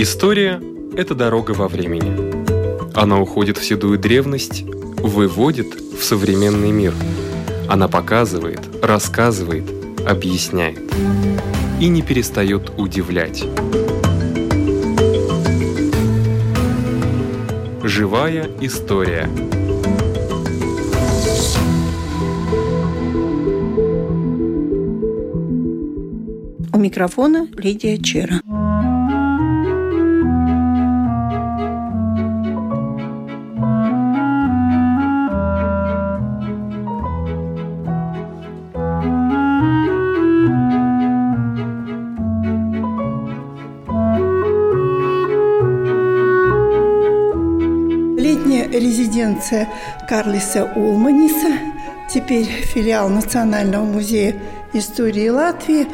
История – это дорога во времени. Она уходит в седую древность, выводит в современный мир. Она показывает, рассказывает, объясняет. И не перестает удивлять. Живая история. У микрофона Лидия Чера. Резиденция Карлиса Улманиса, теперь филиал Национального музея истории Латвии,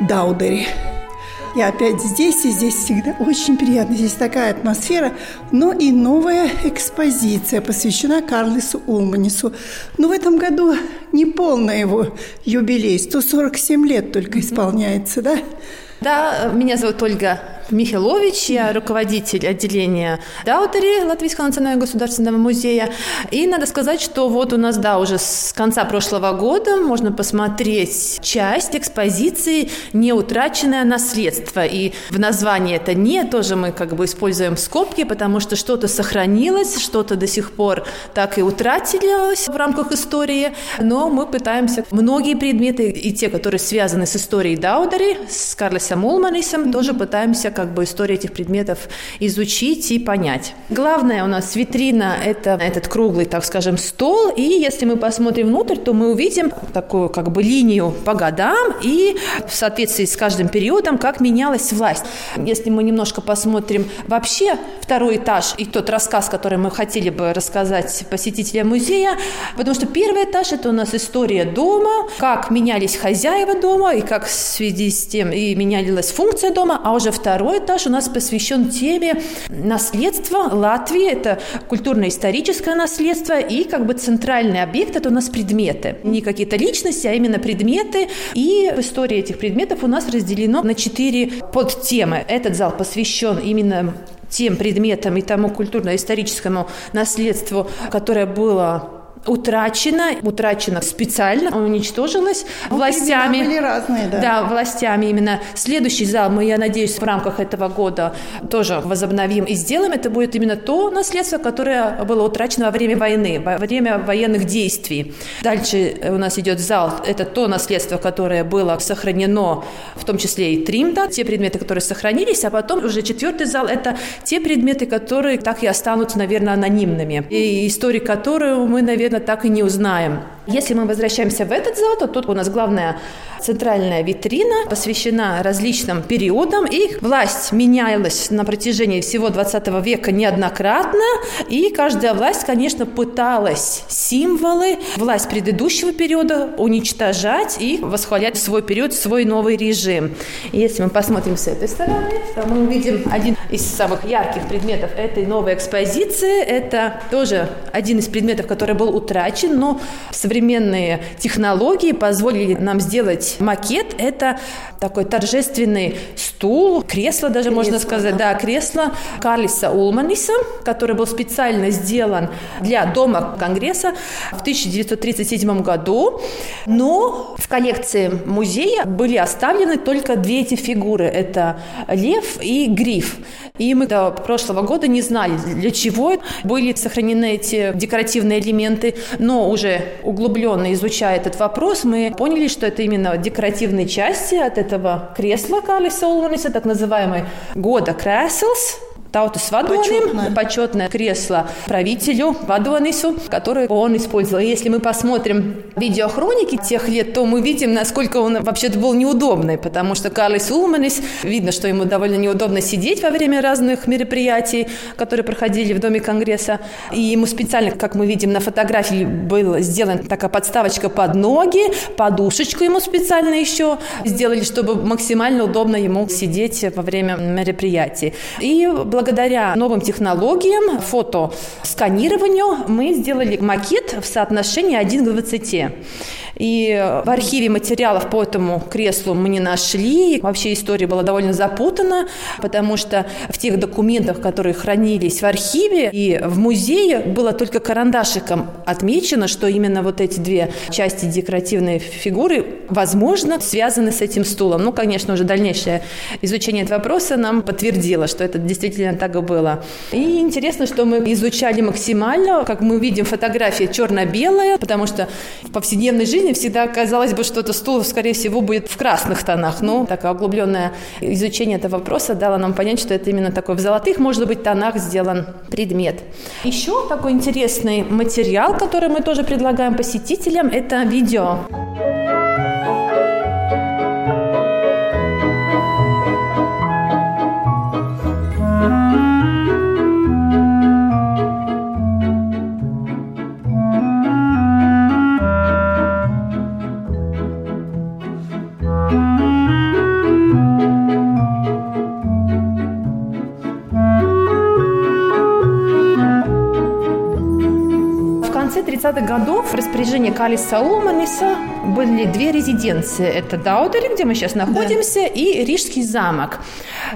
Даудери. Я опять здесь, и здесь всегда очень приятно. Здесь такая атмосфера. Но и новая экспозиция посвящена Карлису Улманису. Но в этом году не полный его юбилей. 147 лет только исполняется, да? Да, меня зовут Ольга Михайлович, я руководитель отделения Даутери Латвийского национального государственного музея. И надо сказать, что вот у нас, да, уже с конца прошлого года можно посмотреть часть экспозиции «Неутраченное наследство». И в названии это «не» тоже мы как бы используем скобки, потому что что-то сохранилось, что-то до сих пор так и утратилось в рамках истории, но мы пытаемся многие предметы, и те, которые связаны с историей Даудери, с Карлосом Улманисом, тоже пытаемся как бы историю этих предметов изучить и понять. Главное у нас витрина – это этот круглый, так скажем, стол, и если мы посмотрим внутрь, то мы увидим такую как бы линию по годам и в соответствии с каждым периодом, как менялась власть. Если мы немножко посмотрим вообще второй этаж и тот рассказ, который мы хотели бы рассказать посетителям музея, потому что первый этаж – это у нас история дома, как менялись хозяева дома и как в связи с тем и менялась функция дома, а уже второй Второй этаж у нас посвящен теме наследства Латвии. Это культурно-историческое наследство и как бы центральный объект – это у нас предметы. Не какие-то личности, а именно предметы. И в истории этих предметов у нас разделено на четыре подтемы. Этот зал посвящен именно тем предметам и тому культурно-историческому наследству, которое было утрачено, утрачено специально, уничтожилось ну, властями. Были разные, да. Да, властями именно. Следующий зал мы, я надеюсь, в рамках этого года тоже возобновим и сделаем. Это будет именно то наследство, которое было утрачено во время войны, во время военных действий. Дальше у нас идет зал. Это то наследство, которое было сохранено, в том числе и Тримда, те предметы, которые сохранились, а потом уже четвертый зал – это те предметы, которые так и останутся, наверное, анонимными. И истории, которые мы, наверное, наверное, так и не узнаем. Если мы возвращаемся в этот зал, то тут у нас главная центральная витрина посвящена различным периодам. Их власть менялась на протяжении всего 20 века неоднократно, и каждая власть, конечно, пыталась символы власть предыдущего периода уничтожать и восхвалять свой период, свой новый режим. если мы посмотрим с этой стороны, то мы увидим один из самых ярких предметов этой новой экспозиции. Это тоже один из предметов, который был утрачен, но современные технологии позволили нам сделать макет. Это такой торжественный стул, кресло даже кресло, можно сказать, да, да кресло Карлиса Улманиса, который был специально сделан для Дома Конгресса в 1937 году. Но в коллекции музея были оставлены только две эти фигуры. Это лев и гриф. И мы до прошлого года не знали, для чего были сохранены эти декоративные элементы, но уже углубленно изучая этот вопрос, мы поняли, что это именно декоративные части от этого кресла Калиса Улманиса, так называемый goda krēsls tautas vadonim, почетное. почетное кресло правителю Вадонису, которое он использовал. Если мы посмотрим видеохроники тех лет, то мы видим, насколько он вообще-то был неудобный, потому что Карлис Улманис, видно, что ему довольно неудобно сидеть во время разных мероприятий, которые проходили в Доме Конгресса. И ему специально, как мы видим на фотографии, была сделана такая подставочка под ноги, подушечку ему специально еще сделали, чтобы максимально удобно ему сидеть во время мероприятий. И благодаря новым технологиям, фотосканированию, мы сделали макет в соотношении 1 к 20. И в архиве материалов по этому креслу мы не нашли. Вообще история была довольно запутана, потому что в тех документах, которые хранились в архиве и в музее, было только карандашиком отмечено, что именно вот эти две части декоративной фигуры, возможно, связаны с этим стулом. Ну, конечно, уже дальнейшее изучение этого вопроса нам подтвердило, что это действительно так и было. И интересно, что мы изучали максимально, как мы видим фотографии черно-белая, потому что в повседневной жизни всегда казалось бы, что это стул, скорее всего, будет в красных тонах. Но такое углубленное изучение этого вопроса дало нам понять, что это именно такой в золотых, может быть, тонах сделан предмет. Еще такой интересный материал, который мы тоже предлагаем посетителям, это видео. конце 30-х годов в распоряжении Калиса Улманиса были две резиденции. Это Даудери, где мы сейчас находимся, да. и Рижский замок.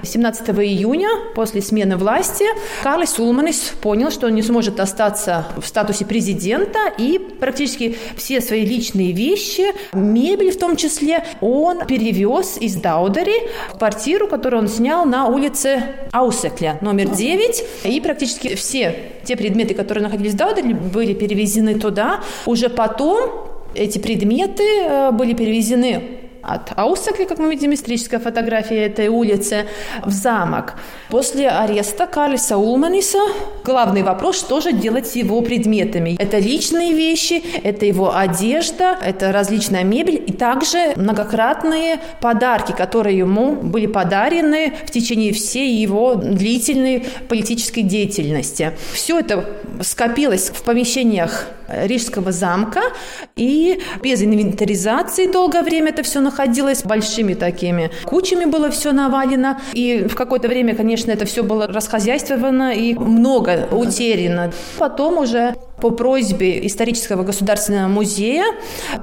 17 июня, после смены власти, Карлис Улманис понял, что он не сможет остаться в статусе президента, и практически все свои личные вещи, мебель в том числе, он перевез из Даудери в квартиру, которую он снял на улице Аусекля, номер 9, и практически все те предметы, которые находились в Даудери, были перевезены туда. Уже потом эти предметы э, были перевезены от Аусакли, как мы видим, историческая фотография этой улицы, в замок. После ареста Карлиса Улманиса главный вопрос, что же делать с его предметами. Это личные вещи, это его одежда, это различная мебель и также многократные подарки, которые ему были подарены в течение всей его длительной политической деятельности. Все это скопилось в помещениях Рижского замка, и без инвентаризации долгое время это все находилось большими такими кучами было все навалено, и в какое-то время, конечно, это все было расхозяйствовано и много утеряно. Потом уже по просьбе исторического государственного музея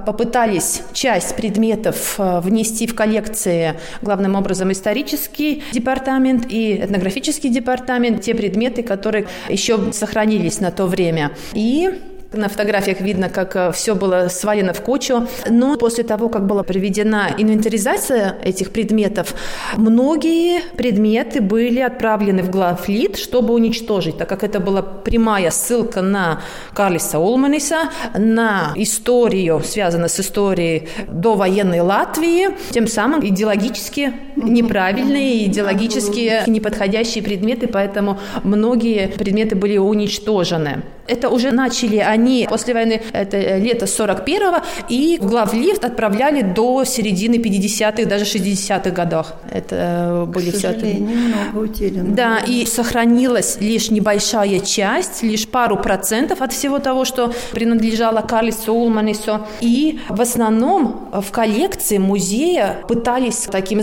попытались часть предметов э, внести в коллекции главным образом исторический департамент и этнографический департамент, те предметы, которые еще сохранились на то время. И на фотографиях видно, как э, все было свалено в кучу. Но после того, как была проведена инвентаризация этих предметов, многие предметы были отправлены в главлит, чтобы уничтожить, так как это была прямая ссылка на Карлиса Улманиса, на историю, связанную с историей до военной Латвии, тем самым идеологически неправильные, идеологически неподходящие предметы, поэтому многие предметы были уничтожены. Это уже начали они после войны, это лето 41-го, и в главлифт отправляли до середины 50-х, даже 60-х годах. Это э, были К все это... много утеряно. Да, и сохранилась лишь небольшая часть, лишь пару процентов от всего того, что принадлежало Карлису Улманису. И в основном в коллекции музея пытались таким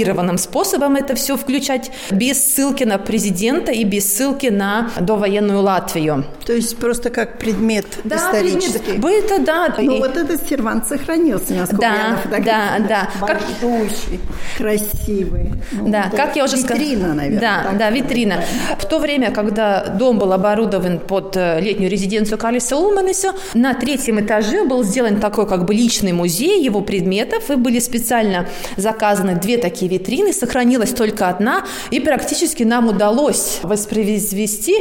завуалированным способом это все включать без ссылки на президента и без ссылки на довоенную Латвию. То есть просто как предмет да, исторический. Предмет. Быта, да. Ну, и... вот этот сервант сохранился, насколько да, я на фотографии. Да, да. Большущий, как... красивый. Ну, да, как я уже сказала. Витрина, наверное. Да, так, да, витрина. Да. В то время, когда дом был оборудован под э, летнюю резиденцию Калиса Улманиса, на третьем этаже был сделан такой как бы личный музей его предметов, и были специально заказаны две такие витрины, сохранилась только одна, и практически нам удалось воспроизвести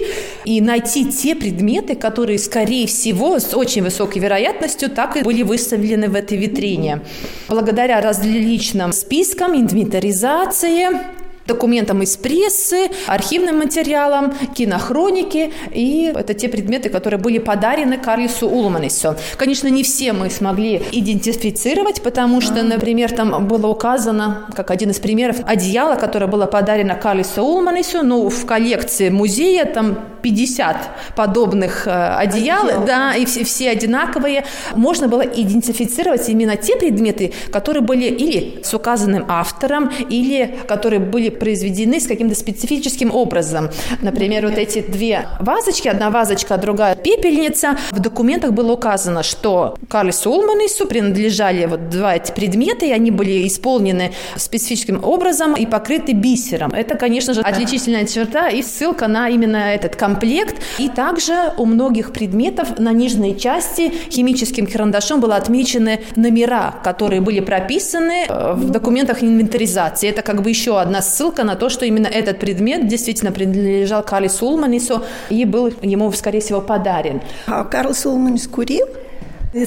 и найти те предметы, которые, скорее всего, с очень высокой вероятностью так и были выставлены в этой витрине. Благодаря различным спискам, инвентаризации, документам из прессы, архивным материалам, кинохроники. И это те предметы, которые были подарены Карлису Улманису. Конечно, не все мы смогли идентифицировать, потому что, например, там было указано, как один из примеров, одеяло, которое было подарено Карлису Улманису, но в коллекции музея там 50 подобных э, одеял, Одеял. да, и все, все одинаковые. Можно было идентифицировать именно те предметы, которые были или с указанным автором, или которые были произведены с каким-то специфическим образом. Например, вот эти две вазочки, одна вазочка, другая пепельница. В документах было указано, что Карлису Улманису принадлежали вот два эти предмета, и они были исполнены специфическим образом и покрыты бисером. Это, конечно же, отличительная черта и ссылка на именно этот комплект. И также у многих предметов на нижней части химическим карандашом было отмечены номера, которые были прописаны э, в документах инвентаризации. Это как бы еще одна ссылка на то, что именно этот предмет действительно принадлежал Карли Сулманису и был ему, скорее всего, подарен. А Карл Сулманис курил?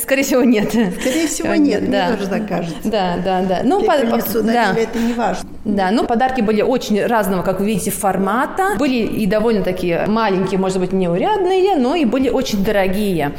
Скорее всего, нет. Скорее всего, нет, да. мне тоже так кажется. Да, да, да. Ну, по, да. это не важно. Да, ну, подарки были очень разного, как вы видите, формата. Были и довольно такие маленькие, может быть, неурядные, но и были очень дорогие.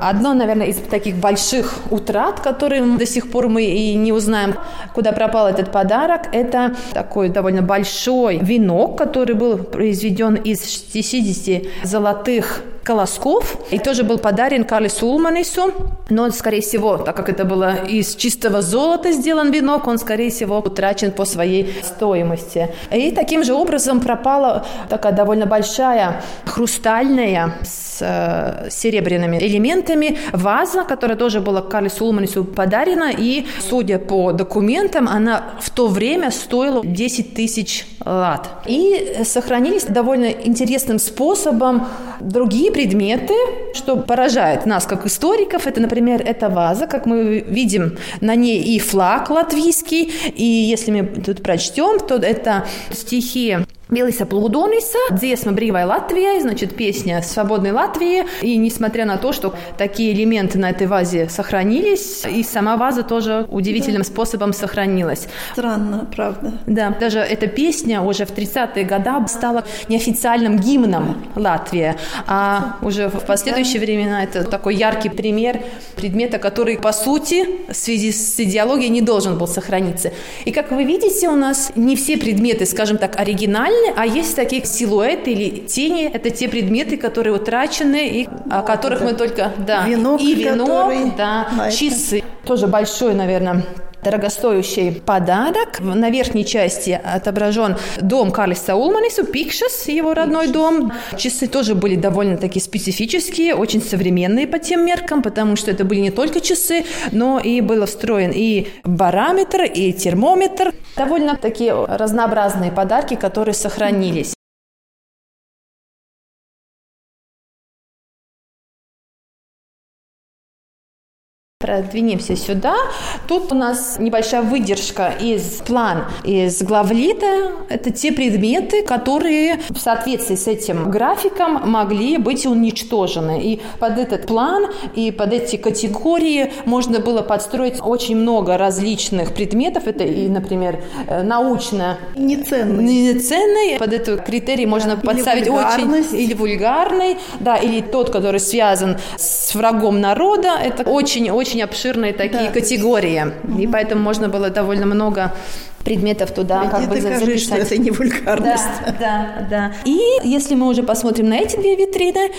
Одно, наверное, из таких больших утрат, которые до сих пор мы и не узнаем, куда пропал этот подарок, это такой довольно большой венок, который был произведен из 60 золотых колосков и тоже был подарен Карлису Улманису. Но, скорее всего, так как это было из чистого золота сделан венок, он, скорее всего, утрачен по своей стоимости. И таким же образом пропала такая довольно большая хрустальная с э, серебряными элементами ваза, которая тоже была Карлису Улманису подарена. И, судя по документам, она в то время стоила 10 тысяч лат. И сохранились довольно интересным способом другие предметы, что поражает нас как историков. Это, например, эта ваза, как мы видим, на ней и флаг латвийский, и если мы тут прочтем, то это стихи Белиса Плудониса, «Дзесма Бривай Латвия», значит, песня «Свободной Латвии». И несмотря на то, что такие элементы на этой вазе сохранились, и сама ваза тоже удивительным да. способом сохранилась. Странно, правда. Да, даже эта песня уже в 30-е годы стала неофициальным гимном Латвии, а уже в последующие времена это такой яркий пример предмета, который, по сути, в связи с идеологией не должен был сохраниться. И, как вы видите, у нас не все предметы, скажем так, оригинальные, реальны, а есть такие силуэты или тени. Это те предметы, которые утрачены и о которых мы только... Да, венок, и венок, который... да, а часы. Тоже большой, наверное, дорогостоящий подарок. На верхней части отображен дом Карлиса Улманису, Пикшес, его родной дом. Часы тоже были довольно-таки специфические, очень современные по тем меркам, потому что это были не только часы, но и был встроен и барометр, и термометр. Довольно такие разнообразные подарки, которые сохранились. Продвинемся сюда. Тут у нас небольшая выдержка из план из главлита. Это те предметы, которые в соответствии с этим графиком могли быть уничтожены. И под этот план и под эти категории можно было подстроить очень много различных предметов. Это и, например, э, научно неценный. Неценный. Под этот критерий можно или подставить очень или вульгарный, да, или тот, который связан с врагом народа. Это очень-очень очень обширные такие да. категории, и поэтому можно было довольно много предметов туда Иди как бы докажи, записать. что это не вульгарность. Да, да, да. И если мы уже посмотрим на эти две витрины,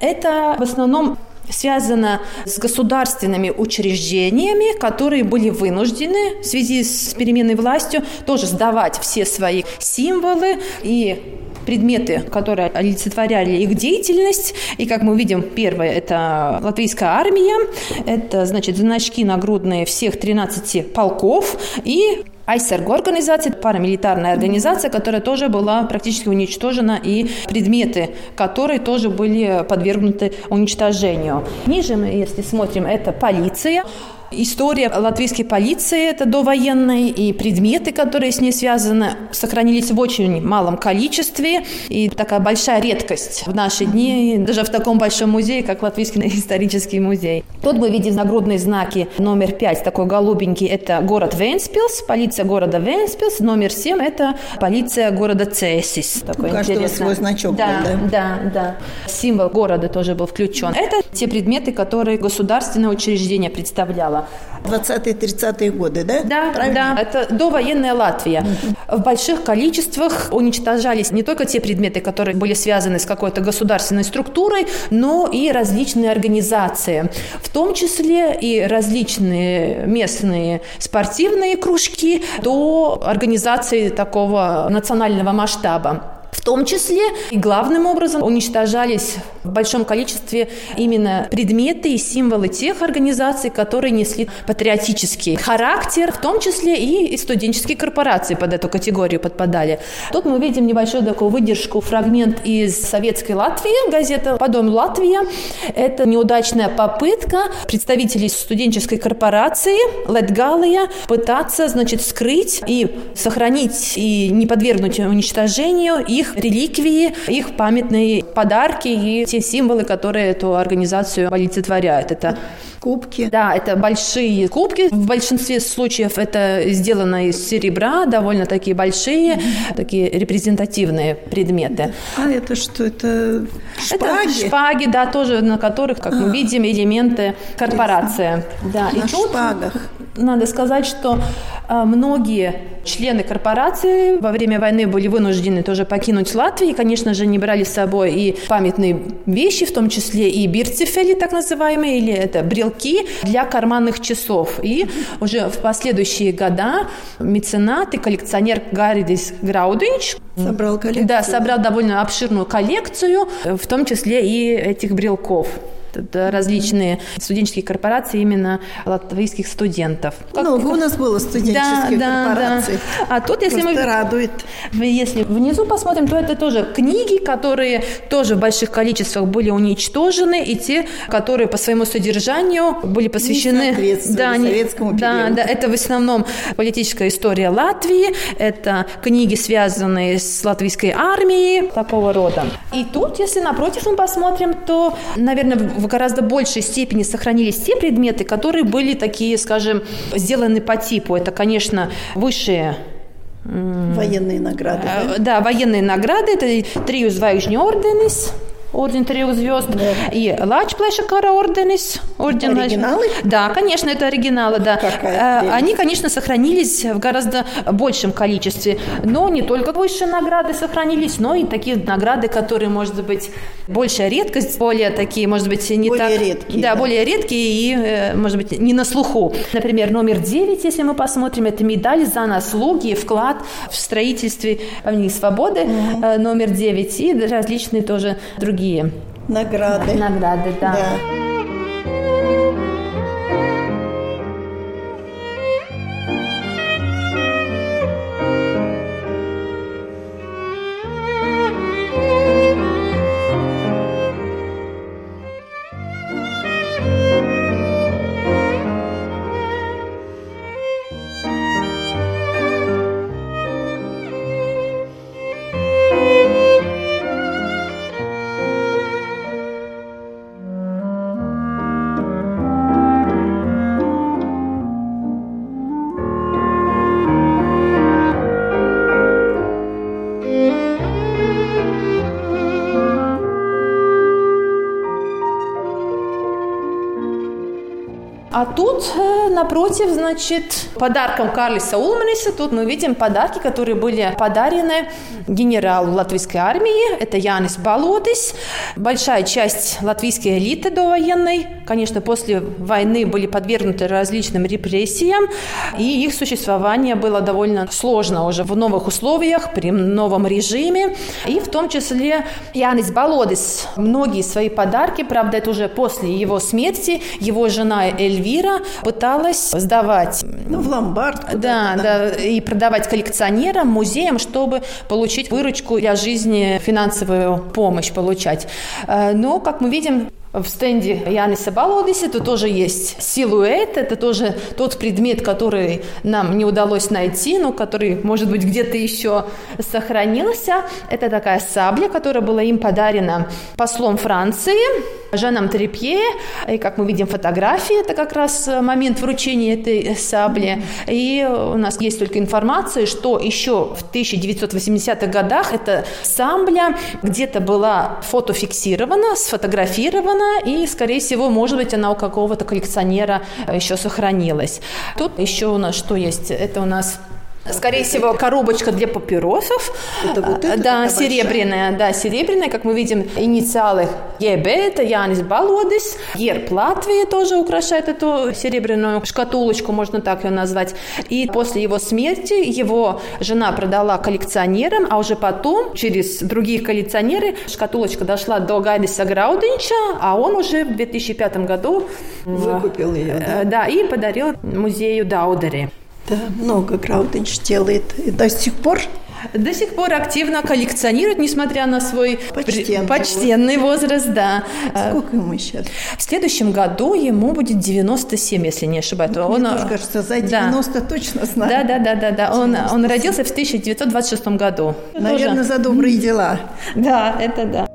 это в основном связано с государственными учреждениями, которые были вынуждены в связи с переменной властью тоже сдавать все свои символы и предметы, которые олицетворяли их деятельность. И, как мы видим, первое – это латвийская армия, это, значит, значки нагрудные всех 13 полков и Айсерго организация, парамилитарная организация, которая тоже была практически уничтожена, и предметы, которые тоже были подвергнуты уничтожению. Ниже мы, если смотрим, это полиция. История латвийской полиции, это довоенной, и предметы, которые с ней связаны, сохранились в очень малом количестве. И такая большая редкость в наши дни, даже в таком большом музее, как Латвийский исторический музей. Тут мы видим нагрудные знаки номер пять, такой голубенький, это город Венспилс, полиция города Венспилс. Номер семь – это полиция города Цесис. Такой У каждого интересный. свой значок да, был, да? Да, да. Символ города тоже был включен. Это те предметы, которые государственное учреждение представляло. Существовало. 20-30-е годы, да? Да, Правильно? да, это довоенная Латвия. В больших количествах уничтожались не только те предметы, которые были связаны с какой-то государственной структурой, но и различные организации, в том числе и различные местные спортивные кружки до организации такого национального масштаба. В том числе и главным образом уничтожались в большом количестве именно предметы и символы тех организаций, которые несли патриотический характер, в том числе и студенческие корпорации под эту категорию подпадали. Тут мы видим небольшую такую выдержку, фрагмент из советской Латвии, газета «Подом Латвия». Это неудачная попытка представителей студенческой корпорации Летгалия пытаться, значит, скрыть и сохранить и не подвергнуть уничтожению их реликвии, их памятные подарки и те символы, которые эту организацию олицетворяют. Это кубки. Да, это большие кубки. В большинстве случаев это сделано из серебра, довольно такие большие, mm-hmm. такие репрезентативные предметы. А это что? Это шпаги? Это шпаги, да, тоже на которых, как мы а. видим, элементы корпорации. Да, на и тут шпагах. Надо сказать, что а, многие члены корпорации во время войны были вынуждены тоже покинуть Латвию. И, конечно же, не брали с собой и памятные вещи, в том числе и бирцефели, так называемые, или это брелки для карманных часов. И уже в последующие года меценат и коллекционер Гаридис Граудинч собрал коллекцию. Да, собрал довольно обширную коллекцию, в том числе и этих брелков различные студенческие корпорации именно латвийских студентов. Много ну, у нас было студенческих да, корпораций. Да. А тут, если Просто мы... радует. Если внизу посмотрим, то это тоже книги, которые тоже в больших количествах были уничтожены, и те, которые по своему содержанию были посвящены... Да, не, советскому да, да, это в основном политическая история Латвии, это книги, связанные с латвийской армией, такого рода. И тут, если напротив мы посмотрим, то, наверное, в в гораздо большей степени сохранились те предметы, которые были такие, скажем, сделаны по типу. Это, конечно, высшие Военные награды. Да, да военные награды. Это Триус Звайжни Орденис, орден трех звезд, да. и Лачплеша Кара орденис. Орден оригиналы? Да, конечно, это оригиналы, да. Какая э, Они, конечно, сохранились в гораздо большем количестве, но не только высшие награды сохранились, но и такие награды, которые, может быть, большая редкость, более такие, может быть, не более так... редкие. Да, да, более редкие и, э, может быть, не на слуху. Например, номер 9, если мы посмотрим, это медаль за наслуги, вклад в строительстве Памятника свободы, угу. номер 9, и различные тоже другие другие награды. Награды, да. да. Тут, э, напротив, значит, подарком Карлиса Улманиса, тут мы видим подарки, которые были подарены генералу латвийской армии, это Янис Балодис. Большая часть латвийской элиты довоенной, конечно, после войны были подвергнуты различным репрессиям, и их существование было довольно сложно уже в новых условиях, при новом режиме. И в том числе Янис Балодис многие свои подарки, правда, это уже после его смерти, его жена Эльвира Эльвира пыталась сдавать... Ну, в ломбард. Да, да, да, и продавать коллекционерам, музеям, чтобы получить выручку для жизни, финансовую помощь получать. Э, но, как мы видим, в стенде Яниса Балодиси тут тоже есть силуэт, это тоже тот предмет, который нам не удалось найти, но который, может быть, где-то еще сохранился. Это такая сабля, которая была им подарена послом Франции Жаном Трепье. И, как мы видим фотографии, это как раз момент вручения этой сабли. И у нас есть только информация, что еще в 1980-х годах эта сабля где-то была фотофиксирована, сфотографирована, серебряная, и, скорее всего, может быть, она у какого-то коллекционера еще сохранилась. Тут еще у нас что есть? Это у нас Скорее всего, коробочка для папиросов. Это вот это да, серебряная, большая. да, серебряная, как мы видим, инициалы ЕБ, это Янис Балодис, Герб Латвии тоже украшает эту серебряную шкатулочку, можно так ее назвать. И после его смерти его жена продала коллекционерам, а уже потом, через другие коллекционеры, шкатулочка дошла до Гайдиса Граудинча, а он уже в 2005 году выкупил ее. Да, да и подарил музею Даудери. Да, много Грауденч делает. И до сих пор до сих пор активно коллекционирует, несмотря на свой почтенный, почтенный возраст. да. Сколько ему сейчас? В следующем году ему будет 97, если не ошибаюсь. Ну, он, мне тоже кажется, за 90 да. точно знаю. Да, да, да, да, да. Он, он родился в 1926 году. Наверное, тоже... за добрые дела. Да, это да.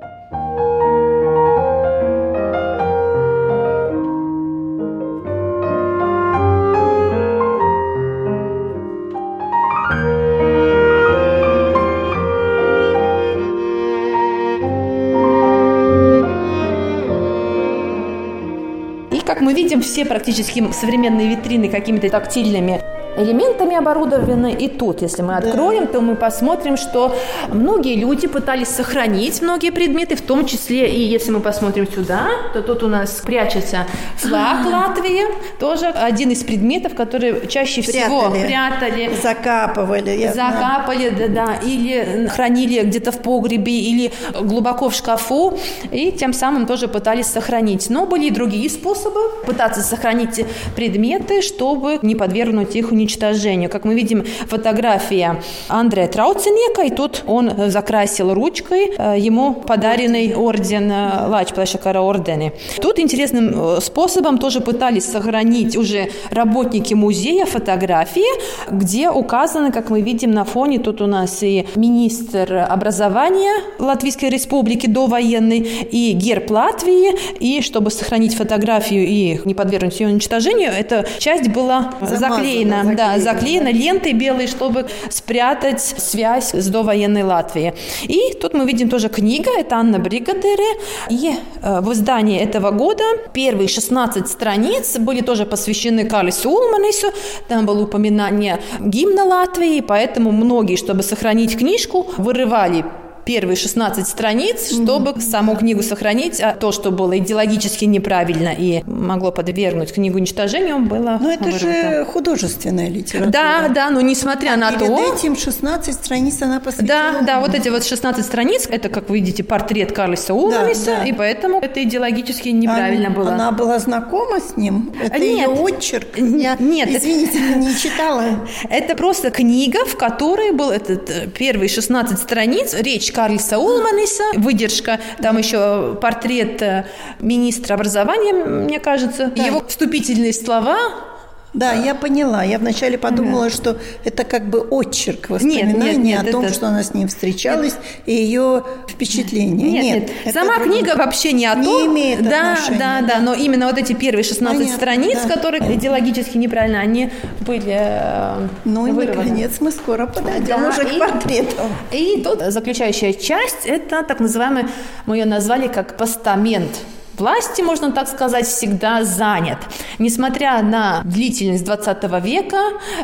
Мы видим все практически современные витрины какими-то тактильными элементами оборудованы. И тут, если мы откроем, да. то мы посмотрим, что многие люди пытались сохранить многие предметы, в том числе и если мы посмотрим сюда, то тут у нас прячется флаг Латвии, тоже один из предметов, которые чаще всего прятали. Закапывали. Закапали, да, да, или хранили где-то в погребе, или глубоко в шкафу, и тем самым тоже пытались сохранить. Но были и другие способы пытаться сохранить предметы, чтобы не подвергнуть их уничтожению. Как мы видим, фотография Андрея Трауценека, и тут он закрасил ручкой э, ему подаренный орден э, Лачплашакара ордены. Тут интересным э, способом тоже пытались сохранить уже работники музея фотографии, где указаны, как мы видим на фоне, тут у нас и министр образования Латвийской республики довоенный, и герб Латвии, и чтобы сохранить фотографию и не подвергнуть ее уничтожению, эта часть была Замазана, заклеена да, заклеена лентой белой, чтобы спрятать связь с довоенной Латвией. И тут мы видим тоже книга, это Анна Бригадере. И э, в издании этого года первые 16 страниц были тоже посвящены Карлису Улманису. Там было упоминание гимна Латвии, поэтому многие, чтобы сохранить книжку, вырывали первые 16 страниц, чтобы mm-hmm. саму книгу сохранить, а то, что было идеологически неправильно и могло подвергнуть книгу уничтожению, было Но это вырвато. же художественная литература. Да, да, но несмотря а на перед то... этим 16 страниц она посвятила. Да, да, вот эти вот 16 страниц, это, как вы видите, портрет Карлиса Улманиса, да, да. и поэтому это идеологически неправильно она, было. Она была знакома с ним? Это Нет. ее отчерк? Я, Нет. Извините, не читала. Это просто книга, в которой был этот э, первые 16 страниц, речь Карлиса Улманиса, выдержка, там еще портрет э, министра образования, мне кажется, да. его вступительные слова да, я поняла. Я вначале подумала, ага. что это как бы отчерк воспоминания нет, нет, нет, о том, это... что она с ним встречалась, это... и ее впечатления. Нет, нет. нет. Сама друг... книга вообще не о том. Не имеет да, отношения. Да, да, но именно вот эти первые 16 Понятно, страниц, да. которые идеологически неправильно, они были э, Ну и, вырваны. наконец, мы скоро подойдем да, уже и, к портрету. И тут заключающая часть, это так называемый, мы ее назвали как постамент власти, можно так сказать, всегда занят. Несмотря на длительность 20 века,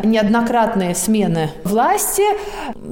неоднократные смены власти,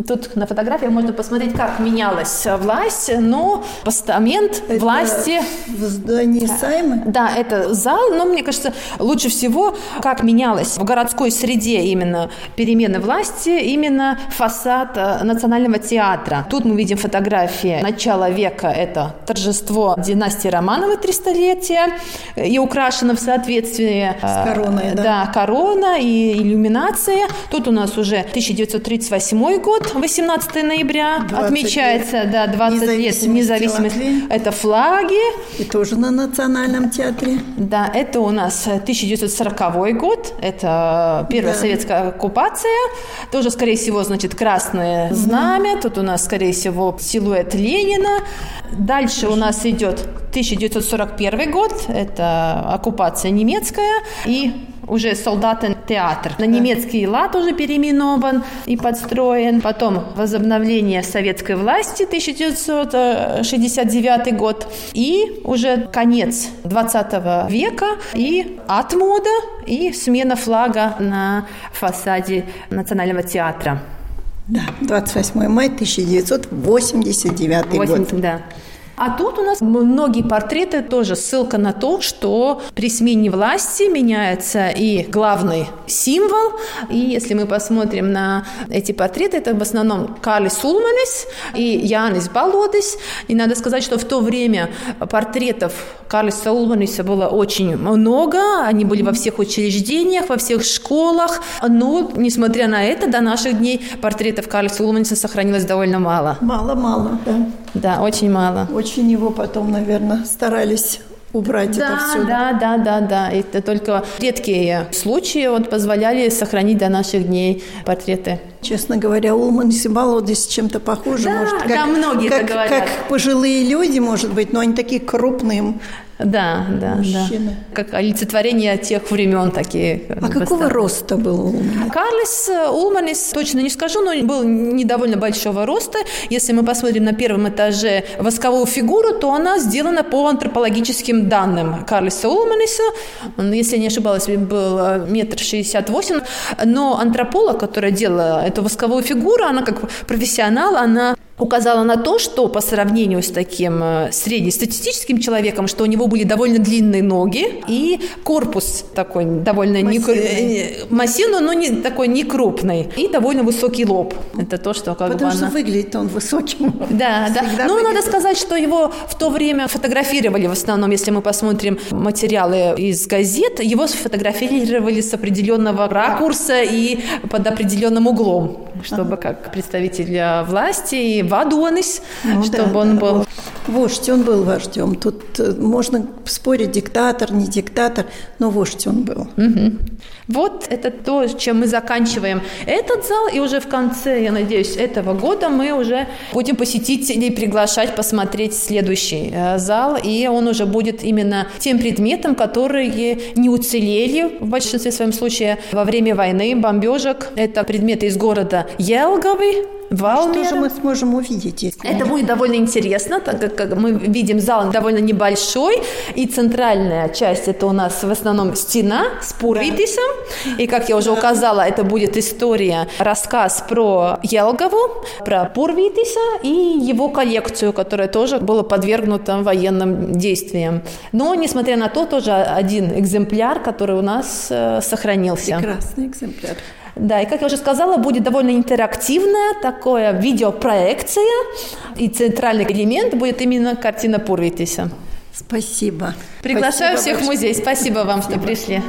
тут на фотографиях можно посмотреть, как менялась власть, но постамент это власти... В здании Сайма? Да, это зал, но мне кажется, лучше всего, как менялась в городской среде именно перемены власти, именно фасад э, Национального театра. Тут мы видим фотографии начала века, это торжество династии Романовой 300-летие и украшено в соответствии с э, короной, да? Да, корона и иллюминация. Тут у нас уже 1938 год, 18 ноября отмечается, лет. да, 20 лет независимости. Это флаги. И тоже на Национальном театре. Да, это у нас 1940 год, это первая да. советская оккупация. Тоже, скорее всего, значит, красное знамя. Тут у нас, скорее всего, силуэт Ленина. Дальше у нас идет 1941 год, это оккупация немецкая, и уже солдаты-театр. На немецкий лад уже переименован и подстроен. Потом возобновление советской власти 1969 год. И уже конец 20 века и отмода, и смена флага на фасаде Национального театра. Да, 28 мая 1989 80, год. Да. А тут у нас многие портреты тоже ссылка на то, что при смене власти меняется и главный символ. И если мы посмотрим на эти портреты, это в основном Карлис Улманис и Янис Балодис. И надо сказать, что в то время портретов Карлиса Улманиса было очень много. Они были во всех учреждениях, во всех школах. Но, несмотря на это, до наших дней портретов Карлиса Улманиса сохранилось довольно мало. Мало-мало, да. Да, очень мало. Очень его потом, наверное, старались убрать да, это все. Да, да, да, да. Это только редкие случаи вот, позволяли сохранить до наших дней портреты. Честно говоря, Улман и Балодис чем-то похожи. Да, может, как, да, многие как, говорят. как пожилые люди, может быть, но они такие крупные. Да, да, Мужчины. да. Как олицетворение тех времен такие. А какого роста был Улман? Карлис Улманис, точно не скажу, но был не довольно большого роста. Если мы посмотрим на первом этаже восковую фигуру, то она сделана по антропологическим данным Карлиса Улманиса. Он, если не ошибалась, был э, метр шестьдесят восемь. Но антрополог, которая делала эту восковую фигуру, она как профессионал, она указала на то, что по сравнению с таким э, среднестатистическим человеком, что у него были довольно длинные ноги и корпус такой довольно не Массивный. массивный, но не такой не крупный и довольно высокий лоб. Это то, что как Потому бы что она... выглядит он высоким. Да, да. Всегда Ну, надо выглядит. сказать, что его в то время фотографировали в основном, если мы посмотрим материалы из газет, его сфотографировали с определенного ракурса и под определенным углом, чтобы как представитель э, власти и вадуанис, Ну чтобы да, он да. был Вождь, он был вождем. Тут э, можно спорить, диктатор, не диктатор, но вождь он был. Вот это то, чем мы заканчиваем этот зал, и уже в конце, я надеюсь, этого года мы уже будем посетителей приглашать посмотреть следующий э, зал, и он уже будет именно тем предметом, которые не уцелели в большинстве своем случае во время войны, бомбежек. Это предметы из города Елговы, Что Валмера. же мы сможем увидеть? Если Это будет довольно интересно, так как как мы видим, зал довольно небольшой, и центральная часть это у нас в основном стена с Пурвитисом, и, как я уже указала, это будет история, рассказ про Елгову, про Пурвитиса и его коллекцию, которая тоже была подвергнута военным действиям. Но, несмотря на то, тоже один экземпляр, который у нас э, сохранился. Прекрасный экземпляр. Да, и как я уже сказала, будет довольно интерактивная такое видеопроекция, и центральный элемент будет именно картина Пурвитиса. Спасибо. Приглашаю Спасибо всех в музей. Спасибо вам, что пришли.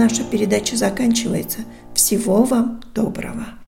Наша передача заканчивается. Всего вам доброго.